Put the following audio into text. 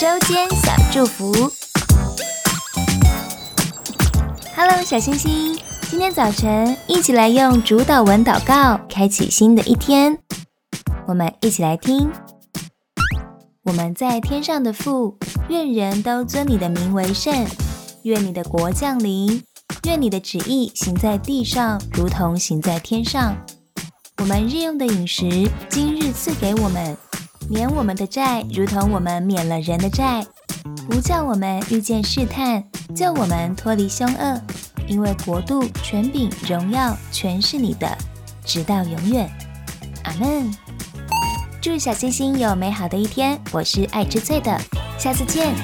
周间小祝福。Hello，小星星，今天早晨一起来用主导文祷告，开启新的一天。我们一起来听：我们在天上的父，愿人都尊你的名为圣，愿你的国降临，愿你的旨意行在地上，如同行在天上。我们日用的饮食，今日赐给我们。免我们的债，如同我们免了人的债，不叫我们遇见试探，叫我们脱离凶恶。因为国度、权柄、荣耀，全是你的，直到永远。阿门。祝小星星有美好的一天。我是爱吃脆的，下次见。